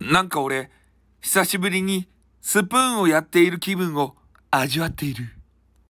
なんか俺、久しぶりにスプーンをやっている気分を味わっている。